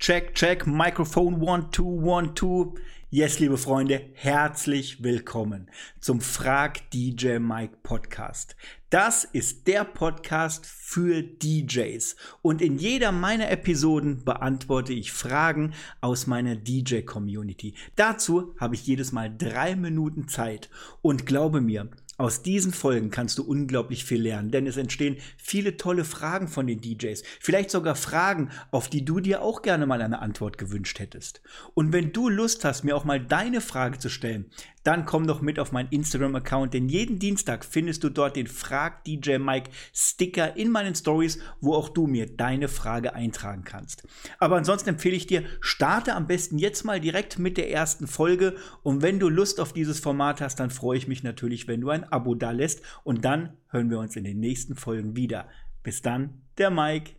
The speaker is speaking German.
Check, check, Microphone one, two, one, two. Yes, liebe Freunde, herzlich willkommen zum Frag DJ Mike Podcast. Das ist der Podcast für DJs und in jeder meiner Episoden beantworte ich Fragen aus meiner DJ Community. Dazu habe ich jedes Mal drei Minuten Zeit und glaube mir, aus diesen Folgen kannst du unglaublich viel lernen, denn es entstehen viele tolle Fragen von den DJs. Vielleicht sogar Fragen, auf die du dir auch gerne mal eine Antwort gewünscht hättest. Und wenn du Lust hast, mir auch mal deine Frage zu stellen, dann komm doch mit auf meinen Instagram-Account, denn jeden Dienstag findest du dort den Frag DJ Mike Sticker in meinen Stories, wo auch du mir deine Frage eintragen kannst. Aber ansonsten empfehle ich dir, starte am besten jetzt mal direkt mit der ersten Folge und wenn du Lust auf dieses Format hast, dann freue ich mich natürlich, wenn du ein Abo da lässt und dann hören wir uns in den nächsten Folgen wieder. Bis dann, der Mike.